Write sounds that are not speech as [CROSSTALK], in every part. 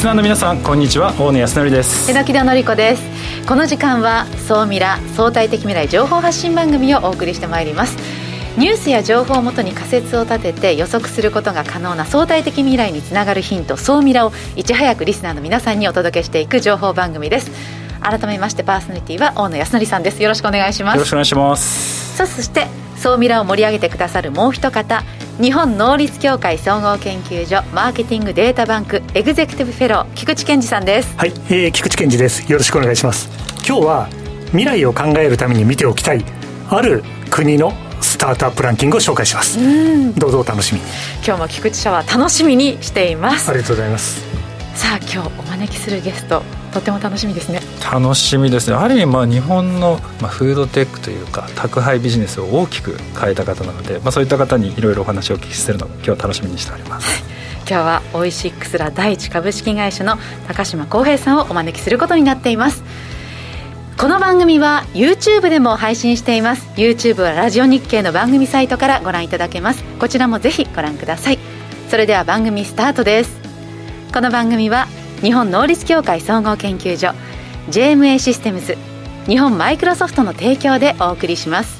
リスナーの皆さんこんにちは。大野康則です。榎田紀子です。この時間は総ミラ相対的未来情報発信番組をお送りしてまいります。ニュースや情報をもとに仮説を立てて予測することが可能な相対的未来につながるヒント総ミラをいち早くリスナーの皆さんにお届けしていく情報番組です。改めましてパーソナリティは大野康則さんです。よろしくお願いします。よろしくお願いします。さあそして総ミラを盛り上げてくださるもう一方日本能率協会総合研究所マーケティングデータバンクエグゼクティブフェロー菊池健二さんです。はい、えー、菊池健二です。よろしくお願いします。今日は未来を考えるために見ておきたいある国のスタートアップランキングを紹介します。どうぞお楽しみに。今日も菊池社は楽しみにしています。ありがとうございます。さあ今日お招きするゲストとても楽しみですね。楽しみですね。ある意味まあ日本の、まあ、フードテックというか宅配ビジネスを大きく変えた方なので、まあ、そういった方にいろいろお話をお聞きするのを今日楽しみにしております。今日はオイシックスら第一株式会社の高島康平さんをお招きすることになっています。この番組は YouTube でも配信しています。YouTube はラジオ日経の番組サイトからご覧いただけます。こちらもぜひご覧ください。それでは番組スタートです。この番組は日本能率協会総合研究所 JMA システムズ日本マイクロソフトの提供でお送りします。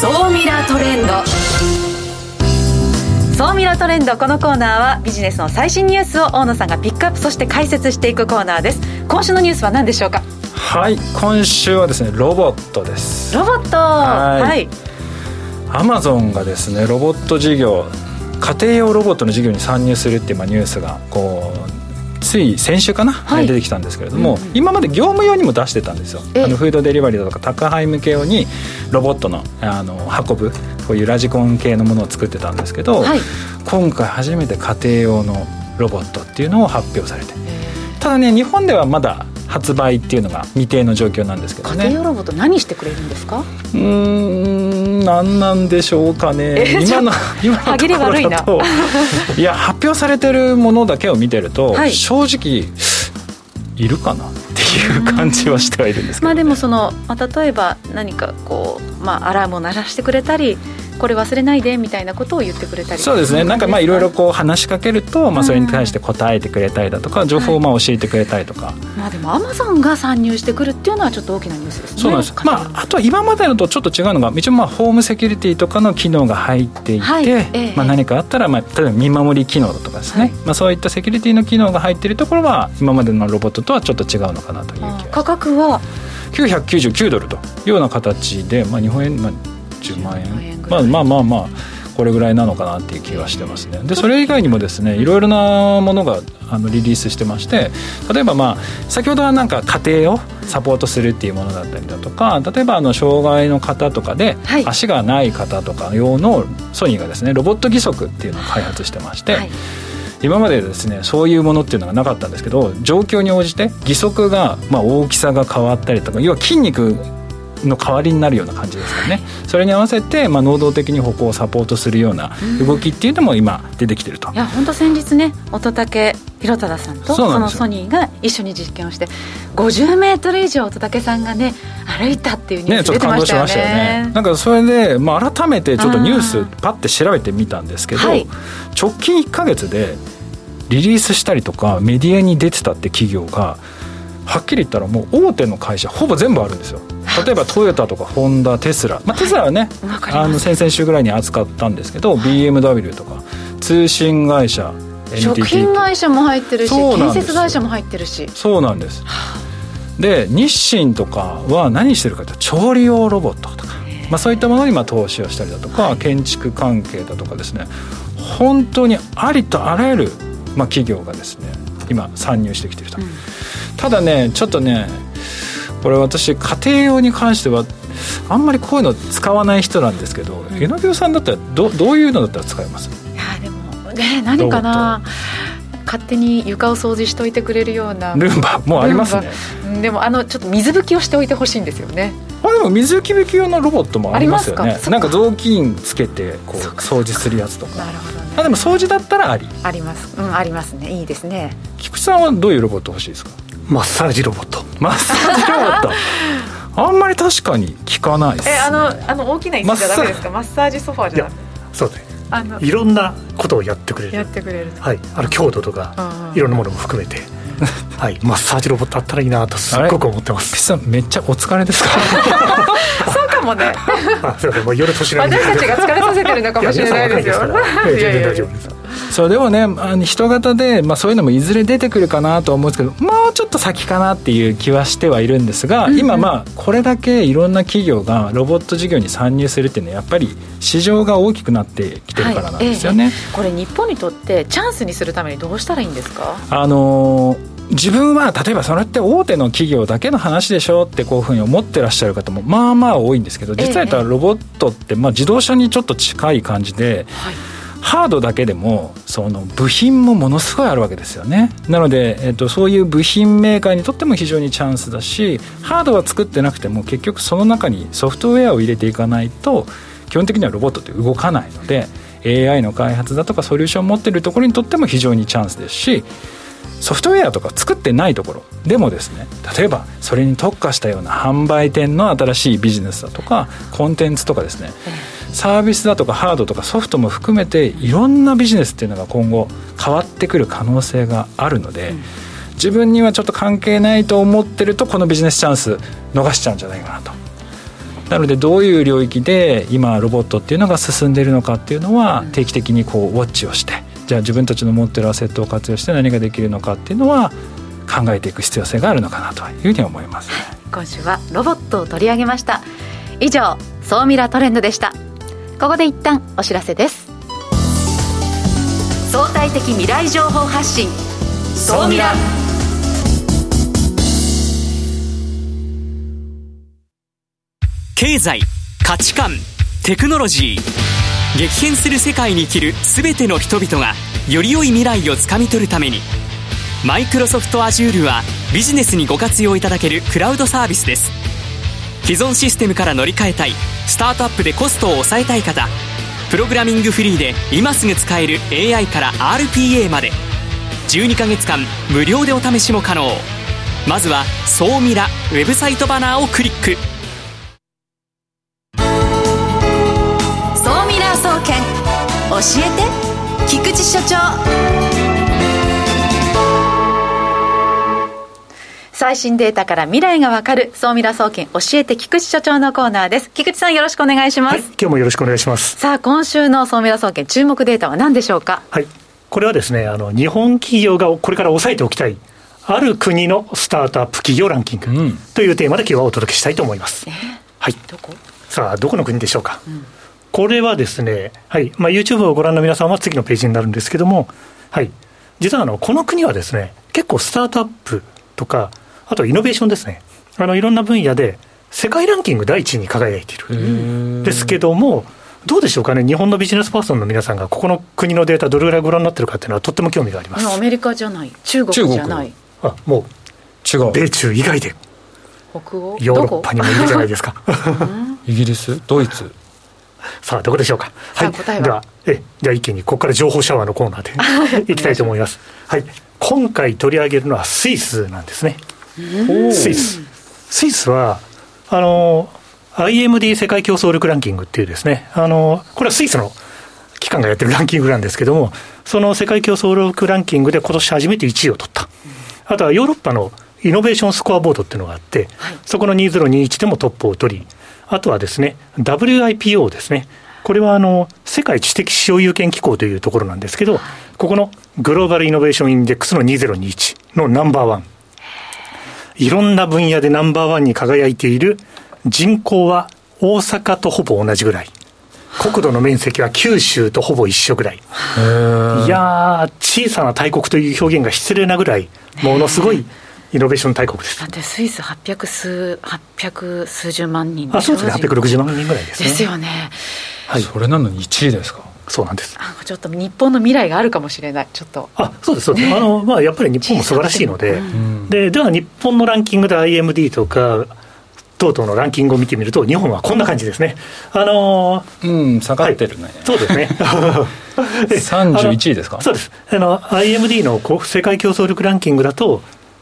総ミラートレンド。総ミラートレンドこのコーナーはビジネスの最新ニュースを大野さんがピックアップそして解説していくコーナーです。今週のニュースは何でしょうか？はい今週はですねロボットです。ロボット。はい。アマゾンがですねロボット事業家庭用ロボットの事業に参入するっていうまあニュースがこうつい先週かな、はい、出てきたんですけれども、うんうん、今まで業務用にも出してたんですよ。あのフードデリバリーだとか宅配向け用にロボットのあの運ぶこういうラジコン系のものを作ってたんですけど、はい、今回初めて家庭用のロボットっていうのを発表されて。ただね日本ではまだ発売っていうのが未定の状況なんですけどね。家庭用ロボット何してくれるんですか？うん何なんでしょうかね。今の今のところだと。いや発表されてるものだけを見てると、はい、正直いるかな？っていう感じはしてはいるんですけど、ね、まあでもその、まあ、例えば何かこう、まあ、アラームを鳴らしてくれたりこれ忘れないでみたいなことを言ってくれたり。そうですね。なんかまあいろいろこう話しかけると、まあ、それに対して答えてくれたりだとか、情報をまあ教えてくれたりとか、はい、まあでもアマゾンが参入してくるっていうのはちょっと大きなニュースですね。そうなんです。まああとは今までのとちょっと違うのが一応まあホームセキュリティとかの機能が入っていて、はい。えー、まあ、何かあったら、まあ、例えば見守り機能だとかですね、はい、まあ、そういったセキュリティの機能が入っているところは今までのロボットとはちょっと違うのかなという気が価格は？999ドルというような形で、まあ、日本円、まあ、10万円まあまあまあまあこれぐらいなのかなっていう気がしてますね。でそれ以外にもですねいろいろなものがあのリリースしてまして例えばまあ先ほどはなんか家庭をサポートするっていうものだったりだとか例えばあの障害の方とかで足がない方とか用のソニーがですねロボット義足っていうのを開発してまして、はい。今までですねそういうものっていうのがなかったんですけど状況に応じて義足が、まあ、大きさが変わったりとか要は筋肉の代わりになるような感じですかね、それに合わせて、まあ、能動的に歩行をサポートするような動きっていうのも今出てきてると、いや本当先日ね乙武宏忠さんとそのソニーが一緒に実験をして50メートル以上乙武さんがね歩いたっていうニュース出てましたよね。ねちょっと感動しましたよね。なんかそれで、まあ、改めてちょっとニュースパッて調べてみたんですけど、はい、直近1か月でリリースしたりとかメディアに出てたって企業がはっきり言ったらもう大手の会社ほぼ全部あるんですよ例えばトヨタとかホンダテスラ、まあ、テスラはね、はい、あの先々週ぐらいに扱ったんですけど、はい、BMW とか。通信会社 NTT 食品会社も入ってるし建設会社も入ってるし。そうなんです。で日清とかは何してるかというと調理用ロボットとか、まあ、そういったものにま投資をしたりだとか、はい、建築関係だとかですね。本当にありとあらゆる、まあ、企業がですね今参入してきてると、うん、ただねちょっとねこれ私家庭用に関してはあんまりこういうの使わない人なんですけどえのびおさんだったらどどういうのだったら使えます？いやでもね何かな。勝手に床を掃除しといてくれるような。ルンバもうありますね。でもあのちょっと水拭きをしておいてほしいんですよね。あでも水拭き用のロボットもありますよね。なんか雑巾つけてこう掃除するやつとか。なるほど、ね、あでも掃除だったらあり。あります。うんありますね。いいですね。菊池さんはどういうロボット欲しいですか？マッサージロボット。マッサージロボット。[LAUGHS] あんまり確かに聞かないです、ね、えあのあの大きな椅子じゃダメですか？マッサージ。ソファーじゃそうですいろんなことをやってくれる。やってくれるはい、あの強度とか、いろんなものも含めて。はい。マッサージロボットあったらいいなとすっごく思ってます。ピさんめっちゃお疲れですか？[LAUGHS] そうかもね。[LAUGHS] あすいませんもう夜年並み私たちが疲れさせてるのかもしれないですよ。全然大丈夫ですそうでもねあの人型で、まあ、そういうのもいずれ出てくるかなとは思うんですけどもうちょっと先かなっていう気はしてはいるんですが、うんうん、今まあこれだけいろんな企業がロボット事業に参入するっていうのはやっぱり市場が大きくなってきてるからなんですよね、はい。ええ、これ日本にとってチャンスにするためにどうしたらいいんですか？あのー自分は例えばそれって大手の企業だけの話でしょってこういうふうに思ってらっしゃる方もまあまあ多いんですけど実はロボットってまあ自動車にちょっと近い感じで、ハードだけでもその部品もものすごいあるわけですよね。なので、えっと、そういう部品メーカーにとっても非常にチャンスだしハードは作ってなくても結局その中にソフトウェアを入れていかないと基本的にはロボットって動かないので AI の開発だとかソリューションを持っているところにとっても非常にチャンスですしソフトウェアとか作ってないところでもですね例えばそれに特化したような販売店の新しいビジネスだとかコンテンツとかですね、サービスだとかハードとかソフトも含めていろんなビジネスっていうのが今後変わってくる可能性があるので、うん、自分にはちょっと関係ないと思ってるとこのビジネスチャンス逃しちゃうんじゃないかなと。なのでどういう領域で今ロボットっていうのが進んでいるのかっていうのは定期的にこうウォッチをしてじゃあ自分たちの持ってるアセットを活用して何ができるのかっていうのは考えていく必要性があるのかなというふうに思います、今週はロボットを取り上げました。以上総ミラトレンドでした。ここで一旦お知らせです。相対的未来情報発信。総ミラ。経済価値観テクノロジー激変する世界に生きる全ての人々がより良い未来をつかみ取るためにマイクロソフト Azure はビジネスにご活用いただけるクラウドサービスです。既存システムから乗り換えたいスタートアップでコストを抑えたい方プログラミングフリーで今すぐ使える AI から RPA まで。12ヶ月間無料でお試しも可能。まずは「総ミラ」ウェブサイトバナーをクリック。えて。菊池所長。最新データから未来がわかる。総ミラ総研教えて菊池所長のコーナーです。菊池さんよろしくお願いします、はい、今日もよろしくお願いします。さあ今週の総ミラ総研注目データは何でしょうか？はい。これはですねあの日本企業がこれから押さえておきたいある国のスタートアップ企業ランキングというテーマで今日はお届けしたいと思います、うん、はい。どこ？さあどこの国でしょうか、うん、これはですね、はい。まあ、YouTube をご覧の皆さんは次のページになるんですけども、はい、実はあのこの国はですね結構スタートアップとかあとイノベーションですね。あのいろんな分野で世界ランキング第一に輝いている。ですけども、どうでしょうかね、日本のビジネスパーソンの皆さんが、ここの国のデータ、どれぐらいご覧になってるかっていうのは、とっても興味があります。アメリカじゃない、中国じゃない。あもう違う。米中以外で、北欧？ヨーロッパにもいるじゃないですか。[LAUGHS] イギリス、ドイツ？さあ、どこでしょうか？はい、では、えじゃあ一気に、ここから情報シャワーのコーナーで [LAUGHS] いきたいと思います。はい、今回取り上げるのはスイスなんですね。スイス。スイスは、あの、IMD 世界競争力ランキングっていうですね、あの、これはスイスの機関がやってるランキングなんですけども、その世界競争力ランキングで今年初めて1位を取った。あとはヨーロッパのイノベーションスコアボードっていうのがあって、はい、そこの2021でもトップを取り、あとはですね、WIPO ですね。これはあの世界知的所有権機構というところなんですけど、ここのグローバルイノベーションインデックスの2021のナンバーワン。いろんな分野でナンバーワンに輝いている人口は大阪とほぼ同じぐらい。国土の面積は九州とほぼ一緒ぐらい。いや小さな大国という表現が失礼なぐらい、ものすごいイノベーション大国です。だってスイス800数、800数十万人あ、そうですね、860万人ぐらいですね。ですよね。はい。それなのに1位ですか？そうなんです。ちょっと日本の未来があるかもしれない。ちょっと。あ、そうです、そうです。ね、あの、まあ、やっぱり日本も素晴らしいので、うん、で、では日本のランキングで IMD とか、等々のランキングを見てみると、日本はこんな感じですね。あのー、うん、下がってるね。はい、そうですね。[LAUGHS] 31位ですか？そうです。あの、IMD の世界競争力ランキングだと、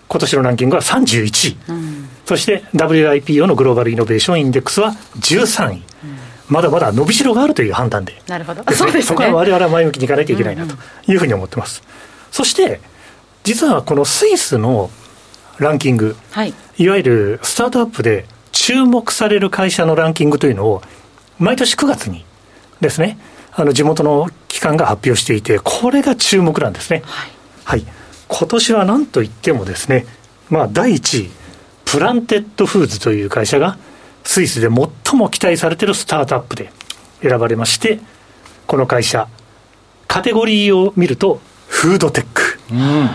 今年のランキングは31位。うん、そして WIPO のグローバルイノベーションインデックスは13位。うんまだまだ伸びしろがあるという判断で、なるほど、そそうですね。そこは我々は前向きにいかないといけないなというふうに思ってます。うんうん、そして実はこのスイスのランキング、はい、いわゆるスタートアップで注目される会社のランキングというのを、毎年9月にですね、あの地元の機関が発表していて、これが注目なんですね。はい、はい、今年は何といってもですね、まあ、第1位、プランテッドフーズという会社が、スイスで最も期待されているスタートアップで選ばれまして、この会社、カテゴリーを見ると、フードテック。うん。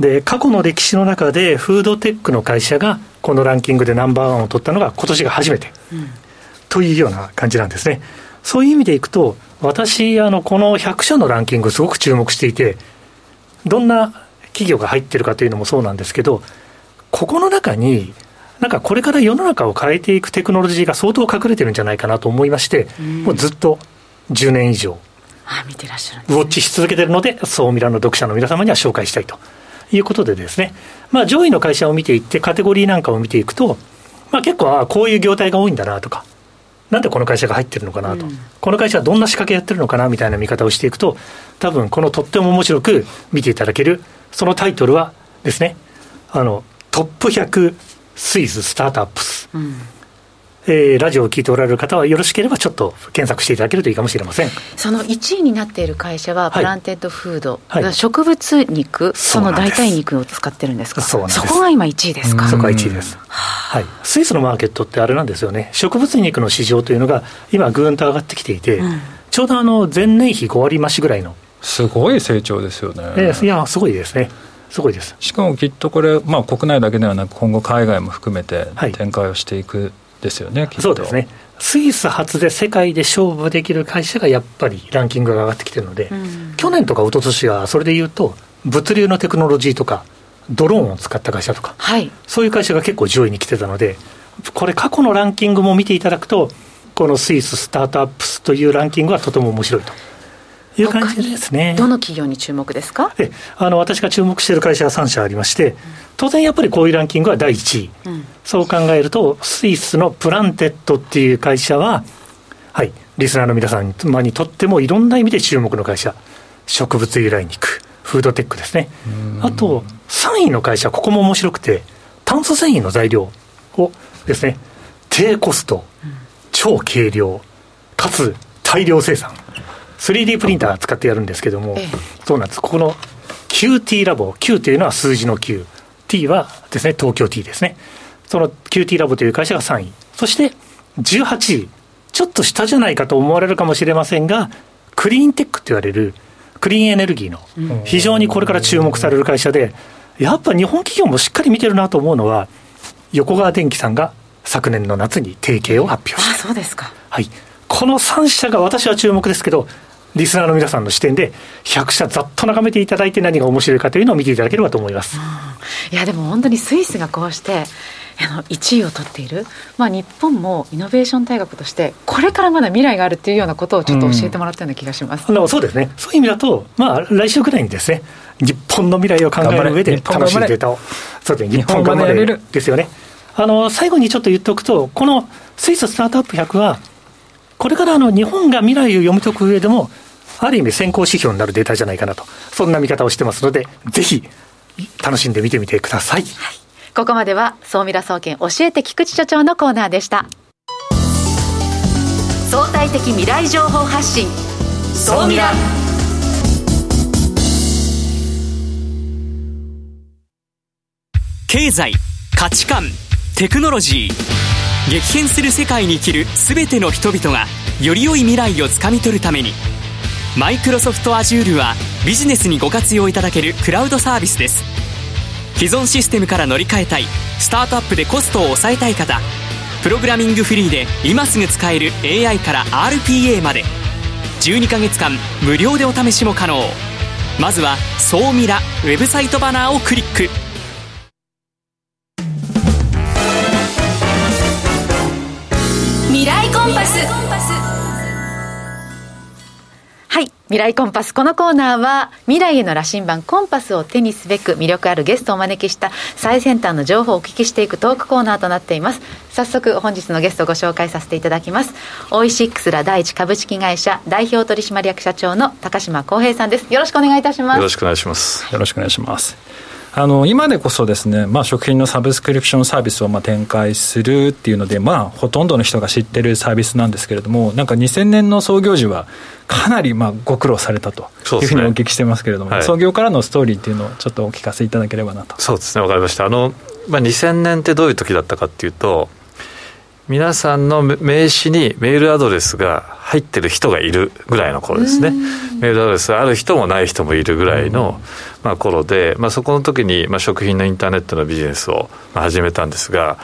で過去の歴史の中でフードテックの会社がこのランキングでナンバーワンを取ったのが今年が初めて、うん、というような感じなんですね。そういう意味でいくと私あのこの100社のランキングすごく注目していてどんな企業が入ってるかというのもそうなんですけどここの中になんかこれから世の中を変えていくテクノロジーが相当隠れてるんじゃないかなと思いまして、うん、もうずっと10年以上見てらっしゃる、ね、ウォッチし続けてるのでそうミラの読者の皆様には紹介したいということでですね、まあ、上位の会社を見ていって、カテゴリーなんかを見ていくと、まあ、結構、あこういう業態が多いんだなとか、なんでこの会社が入ってるのかなと、うん、この会社はどんな仕掛けやってるのかなみたいな見方をしていくと、多分このとっても面白く見ていただける、そのタイトルはですね、あの Top 100 Swiss Startups。うん。えー、ラジオを聞いておられる方はよろしければちょっと検索していただけるといいかもしれません。その1位になっている会社はプランテッドフード、はい、植物肉その代替肉を使ってるんですか？そこが今1位ですか？そこが1位です、はい、スイスのマーケットってあれなんですよね。植物肉の市場というのが今ぐーんと上がってきていて、うん、ちょうどあの前年比5割増しぐらいの。すごい成長ですよね、えー、いやすごいですね。すごいです。しかもきっとこれ、まあ、国内だけではなく今後海外も含めて展開をしていくですよね、そうですね。スイス発で世界で勝負できる会社がやっぱりランキングが上がってきてるので、うん、去年とか一昨年はそれでいうと、物流のテクノロジーとか、ドローンを使った会社とか、はい、そういう会社が結構上位に来てたので、これ、過去のランキングも見ていただくと、この Swiss Startups というランキングはとても面白いと。いう感じですね。どの企業に注目ですか？えあの私が注目している会社は3社ありまして、当然やっぱりこういうランキングは第1位、うん、そう考えると、スイスのプランテッドっていう会社は、はい、リスナーの皆さんにとってもいろんな意味で注目の会社、植物由来肉、フードテックですね。あと、3位の会社、ここも面白くて、炭素繊維の材料をですね、低コスト、超軽量、かつ大量生産。3D プリンター使ってやるんですけども、そうなんです。ここの QT ラボ、Q というのは数字の Q、T はですね、東京 T ですね。その QT ラボという会社が3位。そして18位、ちょっと下じゃないかと思われるかもしれませんが、クリーンテックと言われるクリーンエネルギーの非常にこれから注目される会社で、やっぱ日本企業もしっかり見てるなと思うのは、横川電機さんが昨年の夏に提携を発表した。あ、そうですか。はい。この3社が私は注目ですけど、リスナーの皆さんの視点で、100社ざっと眺めていただいて、何が面白いかというのを見ていただければと思います。いや、でも本当にスイスがこうして、あの1位を取っている、まあ、日本もイノベーション大学として、これからまだ未来があるっていうようなことをちょっと教えてもらったような気がします、うん、そうですね、そういう意味だと、まあ、来週ぐらいにですね、日本の未来を考える上で、楽しいデータを、そうですね、日本頑張れるですよね。あの最後にちょっと言っておくと、このスイススタートアップ100は、これからあの日本が未来を読み解く上でも、ある意味先行指標になるデータじゃないかなと、そんな見方をしてますので、ぜひ楽しんで見てみてください。はい、ここまでは、総ミラ総研教えて菊池所長のコーナーでした。相対的未来情報発信、総ミラ。経済、価値観、テクノロジー。激変する世界に生きる全ての人々がより良い未来をつかみ取るためにマイクロソフト Azure はビジネスにご活用いただけるクラウドサービスです既存システムから乗り換えたい。スタートアップでコストを抑えたい方。プログラミングフリーで今すぐ使える AI から RPA まで。12ヶ月間無料でお試しも可能。まずは「総ミラ」ウェブサイトバナーをクリック。未来コンパスこのコーナーは未来への羅針盤コンパスを手にすべく魅力あるゲストをお招きした最先端の情報をお聞きしていくトークコーナーとなっています。早速本日のゲストをご紹介させていただきます。オイシックスら第一株式会社代表取締役社長の高島康平さんです。よろしくお願いいたしますよろしくお願いします。よろしくお願いします。あの今でこそですね、まあ、食品のサブスクリプションサービスをまあ展開するっていうので、まあ、ほとんどの人が知ってるサービスなんですけれども、なんか2000年の創業時は、かなりまあご苦労されたというふうにお聞きしてますけれども、ねはい、創業からのストーリーっていうのをちょっとお聞かせいただければなと。そうですね、わかりました。あの、まあ、2000年ってどういう時だったかっていうと、皆さんの名刺にメールアドレスが入ってる人がいるぐらいの頃ですね。メールアドレスある人もない人もいるぐらいの、まあ、頃で、まあ、そこの時に、まあ、食品のインターネットのビジネスを始めたんですが、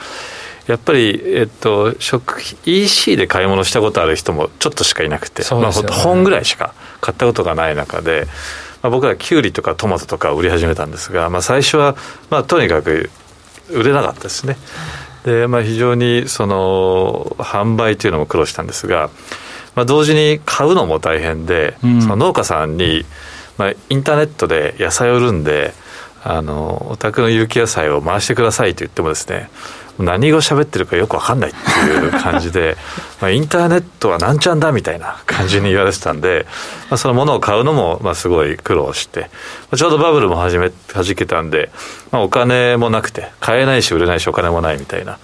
やっぱり、えっと、食 EC で買い物したことある人もちょっとしかいなくて、ね、まあ、本ぐらいしか買ったことがない中で、まあ、僕らキュウリとかトマトとか売り始めたんですが、まあ、最初は、まあ、とにかく売れなかったですね。で、まあ、非常にその販売というのも苦労したんですが、まあ、同時に買うのも大変で、うん、その農家さんに、まあ、インターネットで野菜を売るんであのお宅の有機野菜を回してくださいと言ってもですね何語喋ってるかよく分かんないっていう感じで [LAUGHS] まあインターネットはなんちゃんだみたいな感じに言われてたんで、まあ、そのものを買うのもまあすごい苦労してま、ちょうどバブルも始めはじけたんで、まあ、お金もなくて買えないし売れないしお金もないみたいな。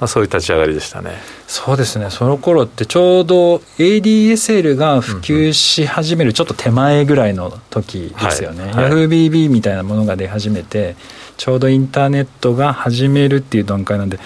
まあ、そういう立ち上がりでしたね。そうですね、その頃ってちょうど ADSL が普及し始めるちょっと手前ぐらいの時ですよね、YahooBB みたいなものが出始めて、ちょうどインターネットが始めるっていう段階なんで、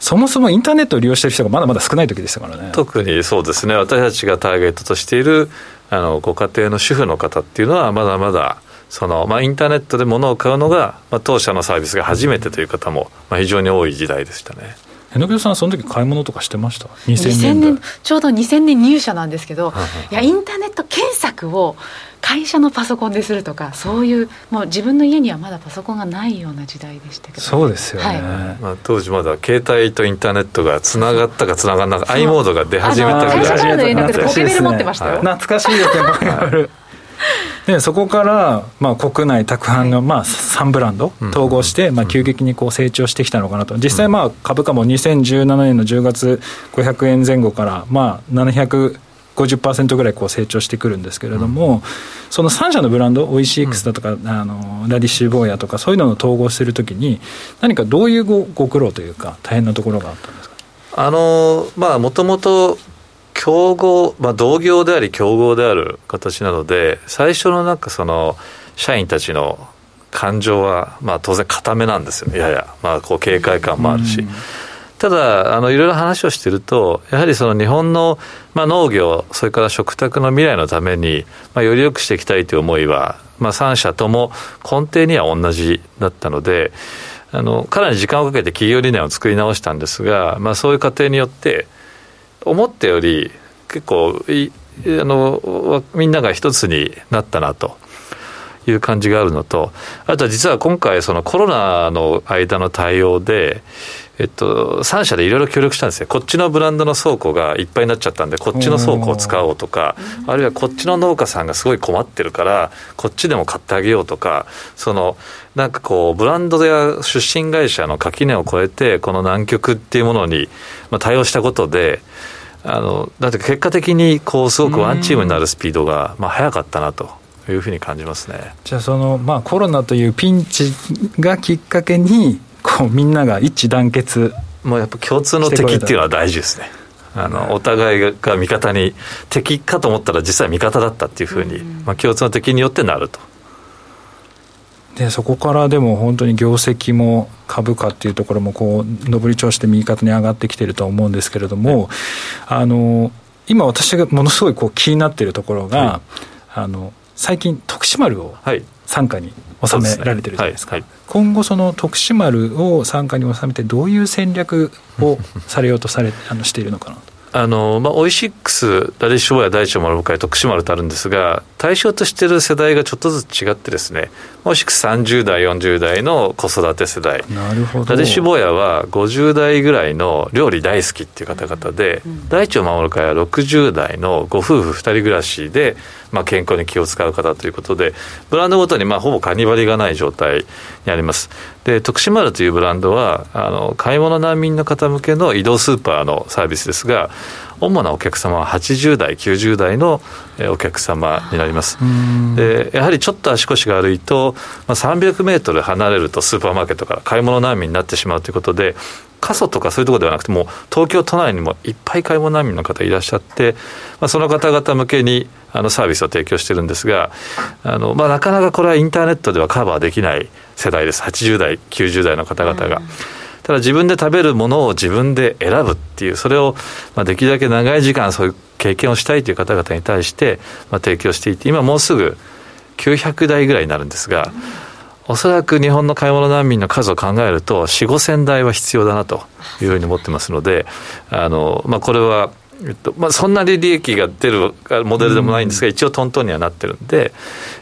そもそもインターネットを利用している人がまだまだ少ない時でしたからね。特にそうですね、私たちがターゲットとしているあのご家庭の主婦の方っていうのは、まだまだその、まあ、インターネットで物を買うのが、まあ、当社のサービスが初めてという方も、まあ、非常に多い時代でしたね。榎木さんその時買い物とかしてました？2000年年。ちょうど2000年入社なんですけど、いやインターネット検索を会社のパソコンでするとかそういうもう自分の家にはまだパソコンがないような時代でしたけど。そうですよね、はい、まあ、当時まだ携帯とインターネットがつながったかつながらなか i モードが出始めたぐらい会社からの連絡でポケベル持ってましたよ、懐かしいですねでそこから、まあ、国内宅販の、まあ、3ブランド統合して、まあ、急激にこう成長してきたのかなと。実際、まあ、株価も2017年の10月500円前後から、まあ、700 50%ぐらいこう成長してくるんですけれども、うん、その3社のブランド、オイシックスだとか、うん、あのラディッシュボーヤとか、そういうのを統合するときに、何かどういうごご苦労というか、大変なところがあったんですか？あのまあ、もともと競合、まあ、同業であり競合である形なので最初のなんかその社員たちの感情は、まあ、当然固めなんですよね。やや、まあ、こう警戒感もあるし。ただあのいろいろ話をしているとやはりその日本の、まあ、農業それから食卓の未来のために、まあ、より良くしていきたいという思いは、まあ、3社とも根底には同じだったのであのかなり時間をかけて企業理念を作り直したんですが、まあ、そういう過程によって思ったより結構いあのみんなが一つになったなと。いう感じがあるのと、あとは実は今回、そのコロナの間の対応で、えっと、3社でいろいろ協力したんですよ、こっちのブランドの倉庫がいっぱいになっちゃったんで、こっちの倉庫を使おうとか、あるいはこっちの農家さんがすごい困ってるから、こっちでも買ってあげようとか、そのなんかこう、ブランドや出身会社の垣根を越えて、この南極っていうものに対応したことで、あのだって結果的にこうすごくワンチームになるスピードがまあ速かったなというふうに感じますね。じゃあその、まあ、コロナというピンチがきっかけにこうみんなが一致団結もうやっぱ共通の敵っていうのは大事ですね。あのお互いが味方に敵かと思ったら実際味方だったっていうふうに、まあ、共通の敵によってなるとでそこからでも本当に業績も株価っていうところもこう上り調子で右肩に上がってきてると思うんですけれども、あの今私がものすごいこう気になっているところが、はい、あの最近徳島丸を傘下に収められてるじゃないですか、はい。はい、今後その徳島丸を傘下に収めてどういう戦略をされようとされ [LAUGHS] あのしているのかなと。あの、まあ、オイシックス、らでぃっしゅぼーや、大地を守る会、とくし丸とあるんですが、対象としている世代がちょっとずつ違ってですね、オイシックス30代、40代の子育て世代。なるほど。らでぃっしゅぼーやは50代ぐらいの料理大好きっていう方々で、うん、大地を守る会は60代のご夫婦2人暮らしで、まあ、健康に気を使う方ということで、ブランドごとにまあほぼカニバリがない状態にあります。で、徳島丸というブランドは、あの、買い物難民の方向けの移動スーパーのサービスですが、主なお客様は80代、90代のお客様になります。でやはりちょっと足腰が悪いと、まあ、300メートル離れるとスーパーマーケットから買い物難民になってしまうということで、過疎とかそういうところではなくて、もう東京都内にもいっぱい買い物難民の方いらっしゃって、まあ、その方々向けにあのサービスを提供してるんですが、あのまあ、なかなかこれはインターネットではカバーできない世代です、80代、90代の方々が。ただ自分で食べるものを自分で選ぶっていう、それをまあできるだけ長い時間そういう経験をしたいという方々に対してまあ提供していて、今もうすぐ900台ぐらいになるんですが、おそらく日本の買い物難民の数を考えると、4、5千台は必要だなというふうに思ってますので、あのまあ、これは、えっとまあ、そんなに利益が出るモデルでもないんですが、一応トントンにはなってるんで、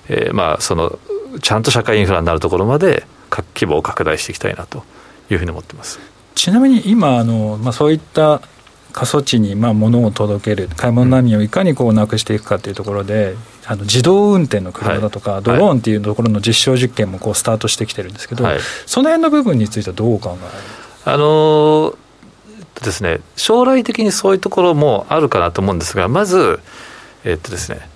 えー、まあそのちゃんと社会インフラになるところまで規模を拡大していきたいなと。いうふうに思ってます。ちなみに今あの、まあ、そういった過疎地にまあ物を届ける買い物難民をいかにこうなくしていくかというところで、あの自動運転の車だとか、はい、ドローンっていうところの実証実験もこうスタートしてきてるんですけど、はい、その辺の部分についてはどう考え？あのー、ですね、将来的にそういうところもあるかなと思うんですが、まず、えっとですね、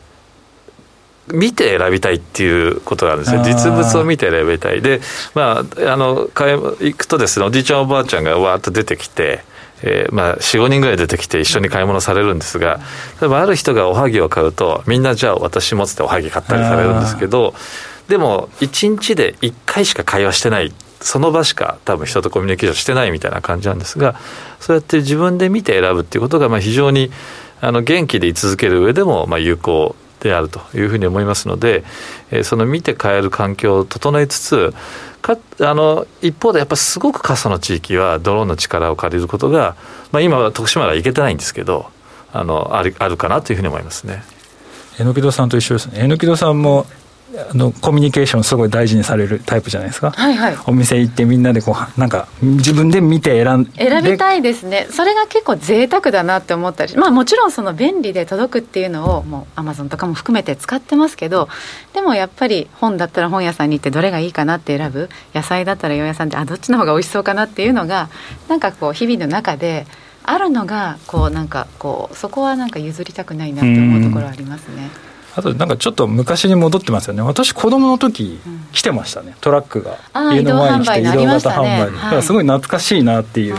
見て選びたいっていうことがあるんですね、実物を見て選びたい、で、まあ、あの行くとですね、おじいちゃん、おばあちゃんがわーっと出てきて、えー、まあ、4、5人ぐらい出てきて一緒に買い物されるんですが、例えばある人がおはぎを買うと、みんなじゃあ私もつっておはぎ買ったりされるんですけど、でも、1日で1回しか会話してない。その場しか多分人とコミュニケーションしてないみたいな感じなんですが、そうやって自分で見て選ぶっていうことが、まあ非常にあの元気で居続ける上でもまあ有効であるというふうに思いますので、えー、その見て変える環境を整えつつ、かあの一方でやっぱすごく過疎の地域はドローンの力を借りることが、まあ、今は徳島は行けてないんですけどあのあるあるかなというふうに思いますね。えのきどさんと一緒ですねえのきどさんもあのコミュニケーションすごい大事にされるタイプじゃないですか、はいはい、お店行ってみんなでこうなんか自分で見て選んで選びたいですね。それが結構贅沢だなって思ったりまあもちろんその便利で届くっていうのをもうアマゾンとかも含めて使ってますけどでもやっぱり本だったら本屋さんに行ってどれがいいかなって選ぶ野菜だったら洋屋さんであどっちの方が美味しそうかなっていうのがなんかこう日々の中であるのがこうなんかこうそこはなんか譲りたくないなって思うところありますね。あとなんかちょっと昔に戻ってますよね。私子供の時、来てましたね。トラックが。家の前に来て移動型販売。に、だからすごい懐かしいなっていう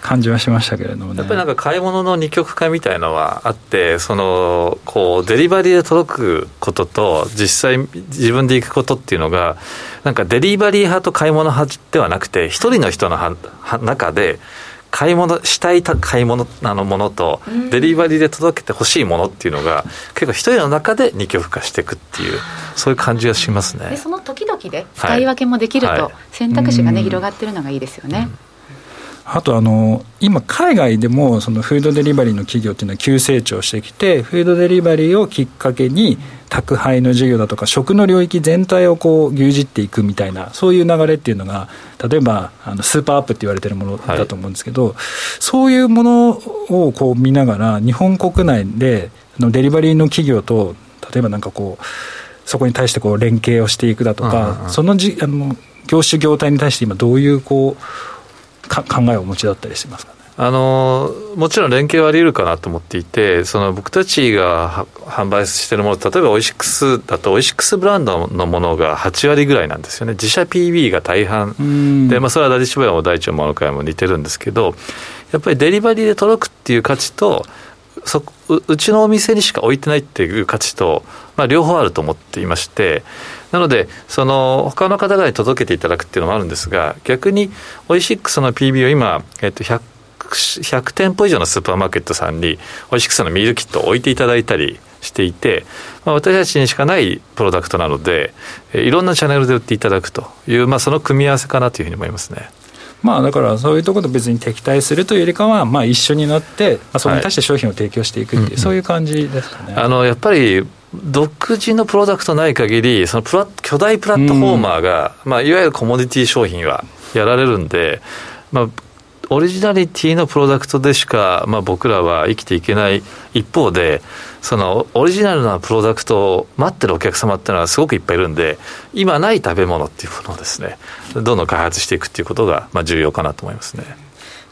感じはしましたけれどもね。やっぱりなんか買い物の二極化みたいのはあってそのこうデリバリーで届くことと実際自分で行くことっていうのがなんかデリバリー派と買い物派ではなくて一人の人の中で買い物したい買い物あのものと、デリバリーで届けてほしいものっていうのが結構一人の中で二極化していくっていうそういう感じがしますね。でその時々で使い分けもできると、はい、選択肢がね、広がってるのがいいですよね、うん。あとあの今海外でもそのフードデリバリーの企業っていうのは急成長してきてフードデリバリーをきっかけに宅配の事業だとか食の領域全体をこう牛耳っていくみたいなそういう流れっていうのが例えばあのスーパーアップって言われてるものだと思うんですけど、はい、そういうものをこう見ながら日本国内でのデリバリーの企業と例えばなんかこうそこに対してこう連携をしていくだとか、そのじあの業種業態に対して今どういうこう考えをお持ちだったりしますか？ねあのもちろん連携はあり得るかなと思っていて、その僕たちが販売しているもの、例えばオイシックスだと、オイシックスブランドのものが8割ぐらいなんですよね、自社 PB が大半。で、まあ、それはダディシボヤも大腸もの会も似てるんですけど、やっぱりデリバリーで届くっていう価値と、そうちのお店にしか置いてないっていう価値と、まあ、両方あると思っていまして、なので、その他の方々に届けていただくっていうのもあるんですが、逆にオイシックスの PB を今、えっと、100 100店舗以上のスーパーマーケットさんにオイシックスのミールキットを置いていただいたりしていて、まあ、私たちにしかないプロダクトなのでいろんなチャンネルで売っていただくという、まあ、その組み合わせかなというふうに思いますね。まあ、だからそういうところと別に敵対するというよりかは、まあ、一緒になって、まあ、それに対して商品を提供していくっていう、はい、そういう感じですかね。あのやっぱり独自のプロダクトない限り、そのプラ巨大プラットフォーマーが、まあ、いわゆるコモディティ商品はやられるんで、まあ、オリジナリティのプロダクトでしか、まあ、僕らは生きていけない一方でそのオリジナルなプロダクトを待ってるお客様っていうのはすごくいっぱいいるんで今ない食べ物っていうものをですねどんどん開発していくっていうことが、まあ、重要かなと思いますね。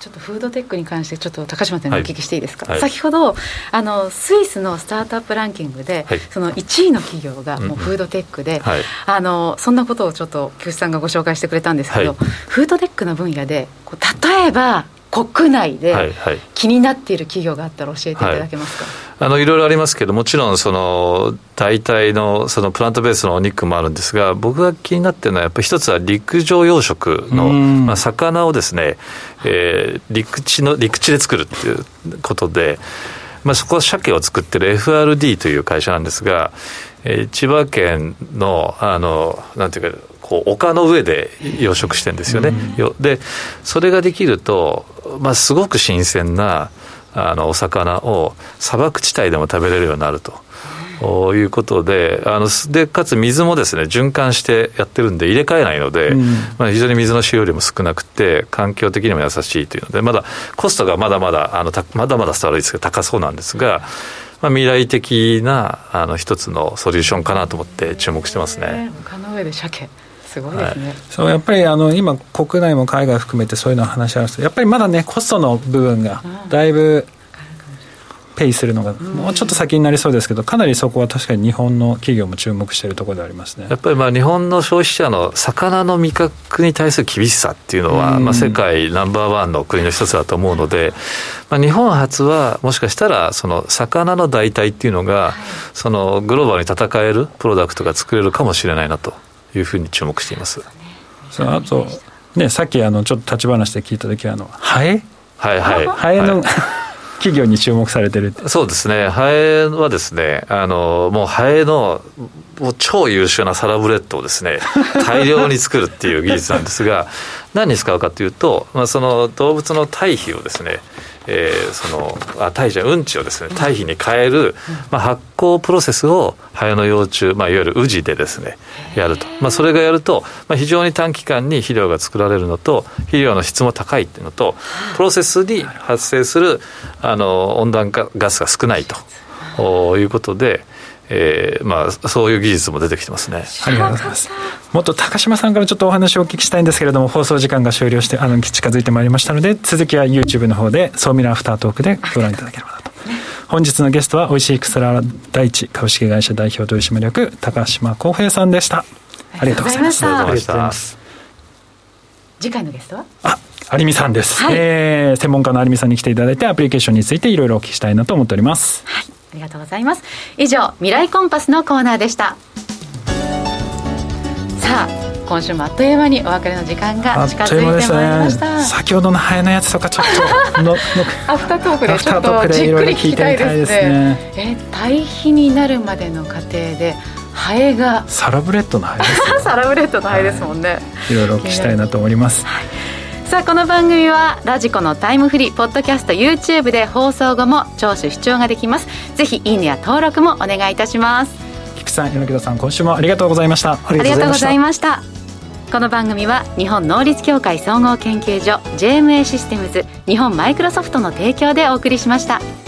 ちょっとフードテックに関してちょっと高島さんにお聞きしていいですか、はい、先ほどあのスイスのスタートアップランキングで、はい、その1位の企業がもうフードテックで、うんうん、あのそんなことをちょっと菊池さんがご紹介してくれたんですけど、はい、フードテックの分野でこう例えば国内で気になっている企業があったら教えていただけますか、はい。あのいろいろありますけどもちろんその代替のそのプラントベースのお肉もあるんですが僕が気になってるのはやっぱり一つは陸上養殖の、まあ、魚をですね、えー、陸地の陸地で作るっていうことで、まあ、そこは鮭を作ってる FRD という会社なんですが、えー、千葉県のあのなんていうかこう丘の上で養殖してるんですよね、でそれができると、まあ、すごく新鮮なあのお魚を砂漠地帯でも食べれるようになると。いうことであのでかつ水もですね循環してやってるんで入れ替えないので、うん、まあ、非常に水の使用量も少なくて環境的にも優しいというのでまだコストがまだまだあのまだまだ伝わるですけど高そうなんですが、まあ、未来的なあの一つのソリューションかなと思って注目してますね。丘の上で鮭すごいですね、はい、そうやっぱりあの今国内も海外含めてそういうの話あるんですやっぱりまだねコストの部分がだいぶペイするのがもうちょっと先になりそうですけどかなりそこは確かに日本の企業も注目しているところでありますね。やっぱりまあ日本の消費者の魚の味覚に対する厳しさっていうのは、まあ、世界ナンバーワンの国の一つだと思うので、まあ、日本初はもしかしたらその魚の代替っていうのが、そのグローバルに戦えるプロダクトが作れるかもしれないなというふうに注目しています。あとね、さっきあのちょっと立ち話で聞いた時あのハエ？はいはい。ハエの、はい。[LAUGHS] 企業に注目されてるそうですね。ハエはですねあのもうハエのもう超優秀なサラブレッドをですね [LAUGHS] 大量に作るっていう技術なんですが何に使うかというと、まあ、その動物の堆肥をですねえー、そのあ胎児うんちをですね堆肥に変える、まあ、発酵プロセスをハエの幼虫、まあ、いわゆるウジでですねやると、まあ、それがやると、まあ、非常に短期間に肥料が作られるのと肥料の質も高いっていうのとプロセスに発生するあの温暖化ガスが少ないと。いうことで。えーまあ、そういう技術も出てきてますね。ありがとうございます。もっと高島さんからちょっとお話をお聞きしたいんですけれども放送時間が終了してあの近づいてまいりましたので続きは YouTube の方で「総ミラーアフタートーク」でご覧いただければなと本日のゲストはおいしいくすら大地株式会社代表取締役高島康平さんでした。ありがとうございました。ありがとうございます。次回のゲストは？あ有美さんです、はい、えー、専門家の有美さんに来ていただいてアプリケーションについていろいろお聞きしたいなと思っております。はいありがとうございます。以上未来コンパスのコーナーでしたさあ今週もあっという間にお別れの時間が近づいてまいりました、ね、先ほどのハエのやつとかちょっとのアフタートークでちょっとじっくり聞きたいですね。ね。え堆肥になるまでの過程でハエがサラブレッドのハエです、ね、[LAUGHS] サラブレッドのハエですもんね、はい、いろいろお聞きしたいなと思います、はい。さあこの番組はラジコのタイムフリーポッドキャスト YouTube で放送後も聴取視聴ができます。ぜひいいねや登録もお願いいたします菊さん柳田さん今週もありがとうございましたありがとうございましたこの番組は日本能率協会総合研究所 JMA システムズ日本マイクロソフトの提供でお送りしました。